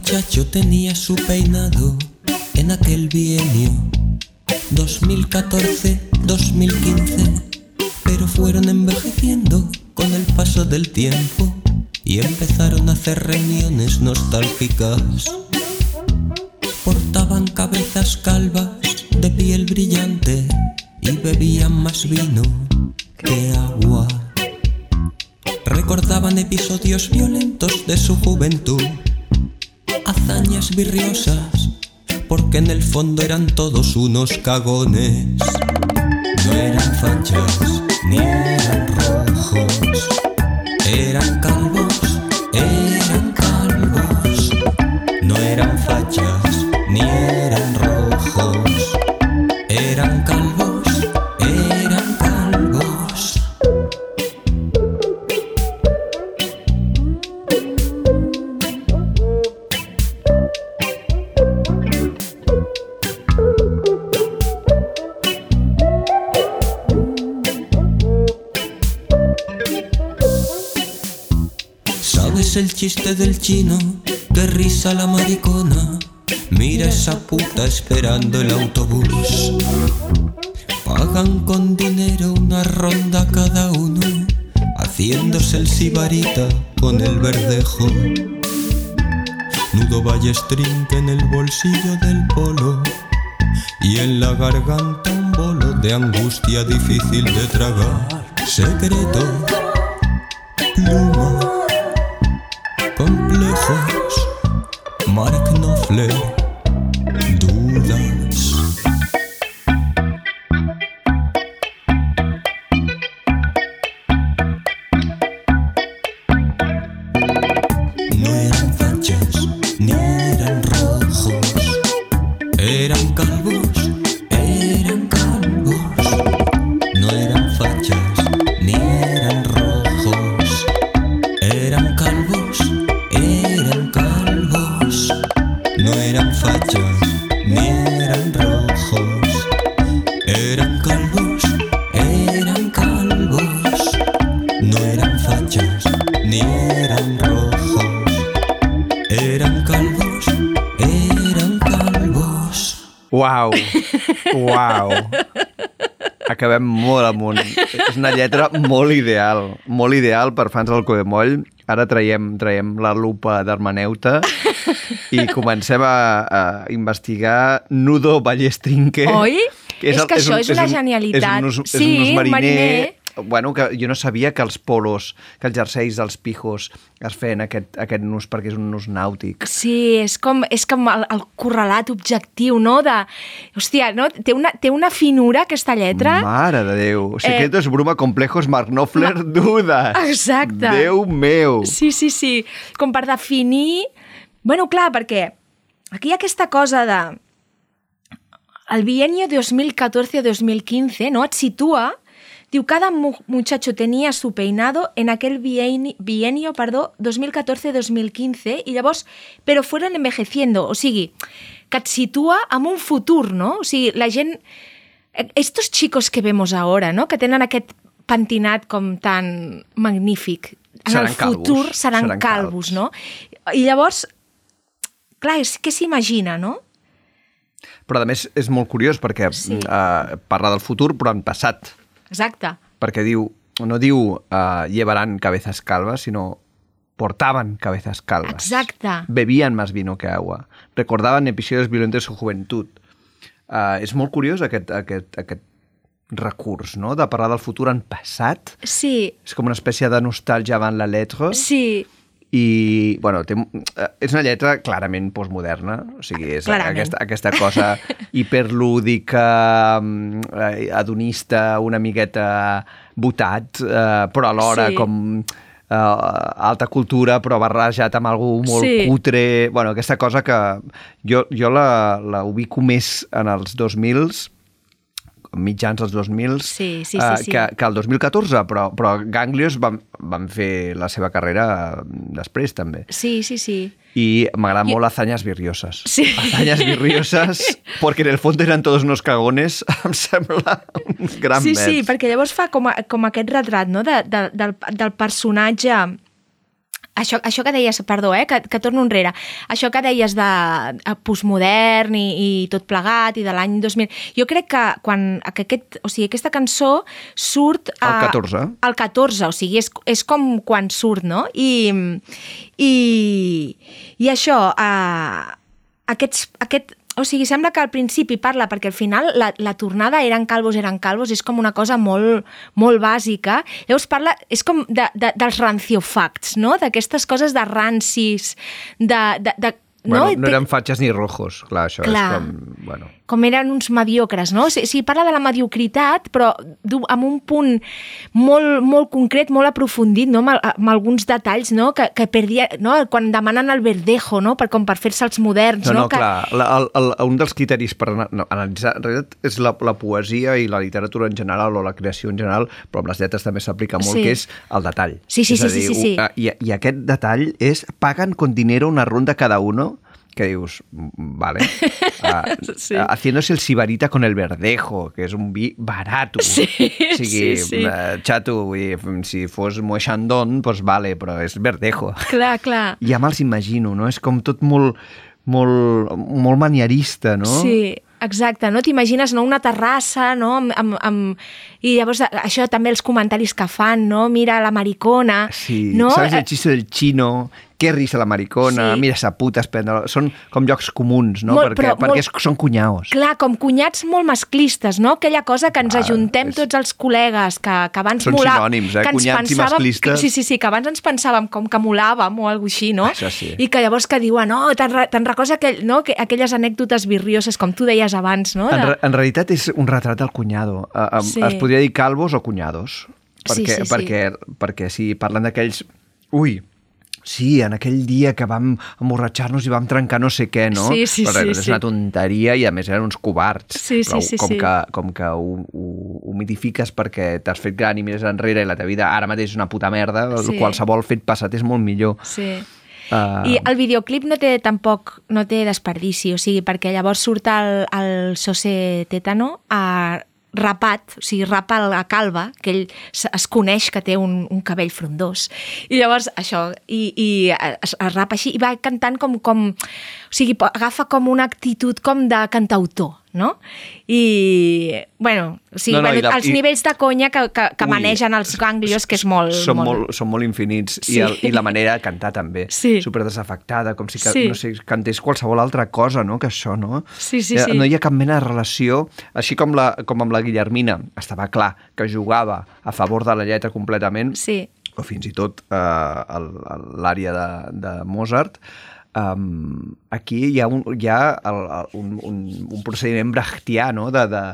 Muchacho tenía su peinado en aquel bienio 2014-2015, pero fueron envejeciendo con el paso del tiempo y empezaron a hacer reuniones nostálgicas. Portaban cabezas calvas de piel brillante y bebían más vino que agua. Recordaban episodios violentos de su juventud, virriosas, porque en el fondo eran todos unos cagones. No eran fachas, ni eran rojos, eran calvos, del chino? Qué risa la maricona. Mira esa puta esperando el autobús. Pagan con dinero una ronda cada uno, haciéndose el sibarita con el verdejo. Nudo ballestrín en el bolsillo del polo y en la garganta un bolo de angustia difícil de tragar. Secreto, pluma, Uau! Uau! Acabem molt amunt. És una lletra molt ideal, molt ideal per fans del Codemoll. Ara traiem, traiem la lupa d'hermeneuta i comencem a, a investigar Nudo Ballestrinque. Oi? És que això és una un- genialitat. És un, us- és Sí, un un mariner, mariner. Bueno, que jo no sabia que els polos, que els jerseis dels pijos es feien aquest, aquest nus perquè és un nus nàutic. Sí, és com, és com el, el correlat objectiu, no? De, hòstia, no? Té, una, té una finura, aquesta lletra. Mare de Déu. Eh, Secretos, bruma, complejos, Mark Knopfler, dudes. Exacte. Déu meu. Sí, sí, sí. Com per definir... Bueno, clar, perquè aquí hi ha aquesta cosa de... El bienio 2014-2015, no? Et situa... Diu, cada mu muchacho tenía su peinado en aquel bienio, bienio perdó, 2014-2015 i llavors, però fueron envejeciendo. O sigui, que et situa en un futur, no? O sigui, la gent... eh, Estos chicos que vemos ahora, no? Que tenen aquest pentinat com tan magnífic. En Seran el futur calvos, seran, seran calvos, no? I llavors, clar, és que s'imagina, no? Però a més és molt curiós perquè Sí. uh, parla del futur però en passat. Exacte. Perquè diu, no diu uh, llevaran cabezas calvas, sinó portaban cabezas calvas. Exacte. Bebían más vino que agua. Recordaban episodios violentos de su juventud. Uh, és molt curiós aquest, aquest, aquest recurs, no?, de parlar del futur en passat. Sí, És com una espècie de nostàlgia avant la lettre. sí, I, bueno, té, eh, és una lletra clarament postmoderna, o sigui, és Clarament. aquesta, aquesta cosa hiperlúdica, mm, eh, adonista, una miqueta botat, eh, però alhora Sí. com eh, alta cultura, però barrejat amb algú molt Sí. cutre. Bueno, aquesta cosa que jo, jo la, la ubico més en els 2000s, mitjans dels 2000 Sí, sí, sí, eh, sí. Que, que el 2014, però, però Ganglios van, van fer la seva carrera després també. sí, sí, sí. Y me agrada molt Hazañas Virriosas. Sí. Hazañas Virriosas, porque en el fondo eran todos unos cagones, em sembla un gran sí, vers. sí, perquè llavors fa com, a, com aquest retrat no? de, de, del, del personatge això, això que deies, perdó, eh, que, que torno enrere, això que deies de eh, postmodern i, i tot plegat i de l'any 2000, jo crec que quan que aquest, o sigui, aquesta cançó surt... El a- 14. Al 14, o sigui, és, és com quan surt, no? I, i, i això, eh, aquests, aquest, o sigui, sembla que al principi parla, perquè al final la, la tornada eren calvos, eren calvos, és com una cosa molt, molt bàsica. Llavors parla, és com de, de, dels ranciofacts, no? D'aquestes coses de rancis, de... de, de Bueno, no? no eren fatxes ni rojos, clar, això Clar. és com... Bueno, com eren uns mediocres, no? O sigui, sí, parla de la mediocritat, però amb un punt molt, molt concret, molt aprofundit, no? Amb, amb alguns detalls, no? Que, que perdia, no? Quan demanen el verdejo, no? Per, com per fer-se els moderns, no, no? no, que... clar, la, el, el, un dels criteris per no, analitzar, en realitat, és la, la poesia i la literatura en general o la creació en general, però amb les lletres també s'aplica molt, Sí. que és el detall. Sí, sí, és sí, sí, dir, sí, sí. u- ah, I, I aquest detall és pagan con dinero una ronda cada uno que dius, mm, vale, uh, Sí. haciéndose el sibarita con el verdejo, que és un vi barat. Sí, o sigui, sí, sí. eh, xato, vull dir, si fos Moixandón, doncs vale, però és verdejo. Clar, clar. Ja me'ls imagino, no? És com tot molt, molt, molt manierista, no? Sí, exacte, no? T'imagines no? una terrassa, no? Amb, amb, amb... I llavors això també els comentaris que fan, no? Mira la maricona, Sí, no? ¿sabes el Eh, chiste del chino? Qué risa la maricona, Sí. mira esa puta esplendor. Són com llocs comuns, no? Molt, perquè però perquè molt- són cunyaos. Clar, com cunyats molt masclistes, no? Aquella cosa que ens Ah, ajuntem és- tots els col·legues, que, que abans Són mola- sinònims, eh? que Cunyats i pensàvem- masclistes. Que, sí, sí, sí, que abans ens pensàvem com que molàvem o alguna així, no? Això sí. I que llavors que diuen, no, te'n te recordes aquell, no? que, aquelles anècdotes virrioses, com tu deies abans, no? En, De... re, en realitat és un retrat del cunyado. Uh, um, Sí. Es podria dir calvos o cunyados. Sí, Perquè, sí, sí. perquè, perquè si parlen d'aquells... Ui, sí, en aquell dia que vam emborratxar-nos i vam trencar no sé què, no? Sí, sí, Però sí, és sí. una tonteria i a més eren uns covards. Sí, sí, Però sí, com sí. Que, com que ho, ho, ho mitifiques perquè t'has fet gran i mires enrere i la teva vida ara mateix és una puta merda, Sí. qualsevol fet passat és molt millor. Sí. Uh, I el videoclip no té tampoc no té desperdici, o sigui, perquè llavors surt el, el Sose Tétano a rapat, o sigui, rapa la calva, que ell es, coneix que té un, un cabell frondós. I llavors això, i, i es, es rapa així, i va cantant com, com... O sigui, agafa com una actitud com de cantautor, no? I, bueno, sigui, No, no, bueno, i la- els i- nivells de conya que, que, que Ui, manegen els ganglios, que és molt... són molt, són molt infinits Sí. I, el, i la manera de cantar també Sí. super desafectada, com si que, Sí. no sé, cantés qualsevol altra cosa no? que això, no? Sí, sí, Eh, sí. No hi ha cap mena de relació, així com, la, com amb la Guillermina, estava clar que jugava a favor de la lletra completament, Sí, o fins i tot eh, l'àrea de, de Mozart, um, aquí hi ha, un, hi ha el, el, un, un, un procediment brechtià, no?, de, de,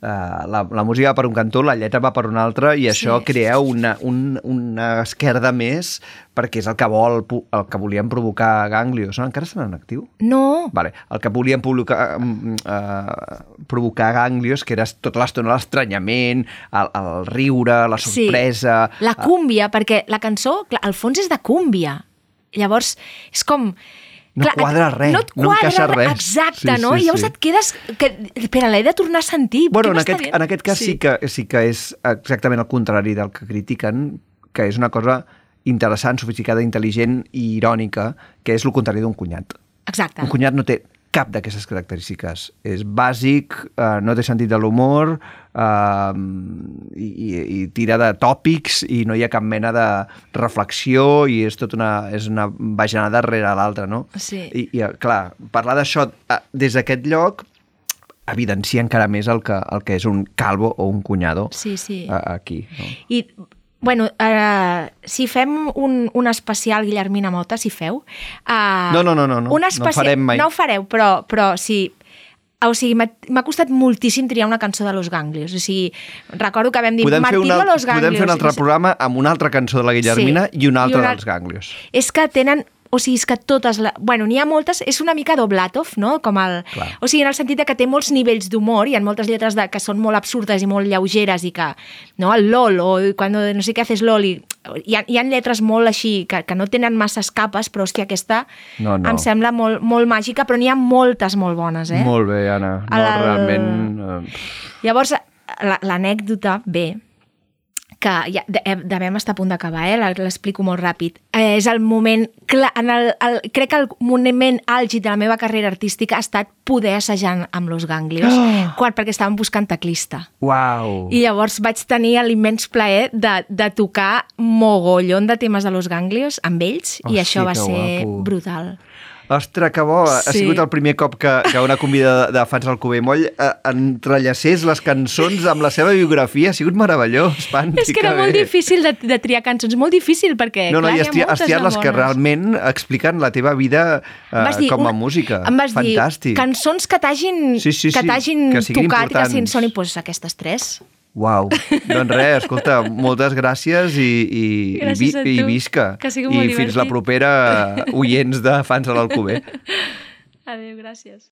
Uh, la, la música va per un cantó, la lletra va per un altre i això Sí. crea una, un, una esquerda més perquè és el que vol el que volien provocar Ganglios. No? Encara estan en actiu? no, Vale. El que volien mm, uh, provocar Ganglios, que era tota l'estona l'estranyament, el, el riure, la Sí. sorpresa... La cúmbia, perquè la cançó, clar, al fons és de cúmbia. Llavors, és com... No quadra res, no et no quadra encaixa res. Exacte, Sí, no? sí, I llavors sí. et quedes... Que, espera, l'he de tornar a sentir. Bueno, en aquest, en aquest cas sí. sí, que, sí que és exactament el contrari del que critiquen, que és una cosa interessant, sofisticada, intel·ligent i irònica, que és el contrari d'un cunyat. Exacte. Un cunyat no té cap d'aquestes característiques. És bàsic, eh, no té sentit de l'humor eh, i, i, tira de tòpics i no hi ha cap mena de reflexió i és tot una, és una bajanada rere l'altra, no? Sí. I, i clar, parlar d'això eh, des d'aquest lloc evidencia encara més el que, el que és un calvo o un cunyado Sí, sí. eh, aquí. No? I, bueno, uh, si fem un, un especial Guillermina Mota, si feu... Uh, No, no, no, no, no. Un No especial, ho farem mai. No ho fareu, però, però sí... O sigui, m'ha costat moltíssim triar una cançó de Los Ganglios. O sigui, recordo que vam dir Podem fer, Martirio una, Los Ganglios. podem fer un altre programa amb una altra cançó de la Guillermina Sí. i una altra I una- dels Ganglios. és que tenen o sigui, és que totes... La... Bueno, n'hi ha moltes... És una mica Doblatov, no? Com el... Clar. O sigui, en el sentit de que té molts nivells d'humor, hi ha moltes lletres de, que són molt absurdes i molt lleugeres i que... No? El LOL, o quan no sé què haces LOL, i, hi, ha, hi ha lletres molt així, que, que no tenen masses capes, però hòstia, aquesta No, no. em sembla molt, molt màgica, però n'hi ha moltes molt bones, eh? Molt bé, Anna. No, El- realment... Eh, Llavors, la- l'anècdota, bé, que ja de- devem estar a punt d'acabar, eh? l'explico molt ràpid. Eh, és el moment, clar, en el, el, crec que el moment àlgid de la meva carrera artística ha estat poder assajar amb Los Ganglios, Oh! quan, perquè estàvem buscant teclista. Uau! I llavors vaig tenir l'immens plaer de, de tocar mogollon de temes de Los Ganglios amb ells, i Hòstia, això va que ser guapo. brutal. Ostres, que bo! Ha Sí. sigut el primer cop que, que una convidada de fans del Cuber Moll eh, entrellacés les cançons amb la seva biografia. Ha sigut meravellós, Pan. És que era molt difícil de, de triar cançons, molt difícil, perquè, No, no, clar, i hi ha has triat, has les que bones. realment expliquen la teva vida eh, dir, com a música. Em vas Fantàstic. dir cançons que t'hagin Sí, sí, que sí, que siguin tocat i que siguin sonin doncs, aquestes tres. Uau, doncs res, escolta, moltes gràcies i, i, Gràcies i, i visca. que ha sigut I molt fins la divertit. propera, oients de fans de l'Alcover. Adéu, gràcies.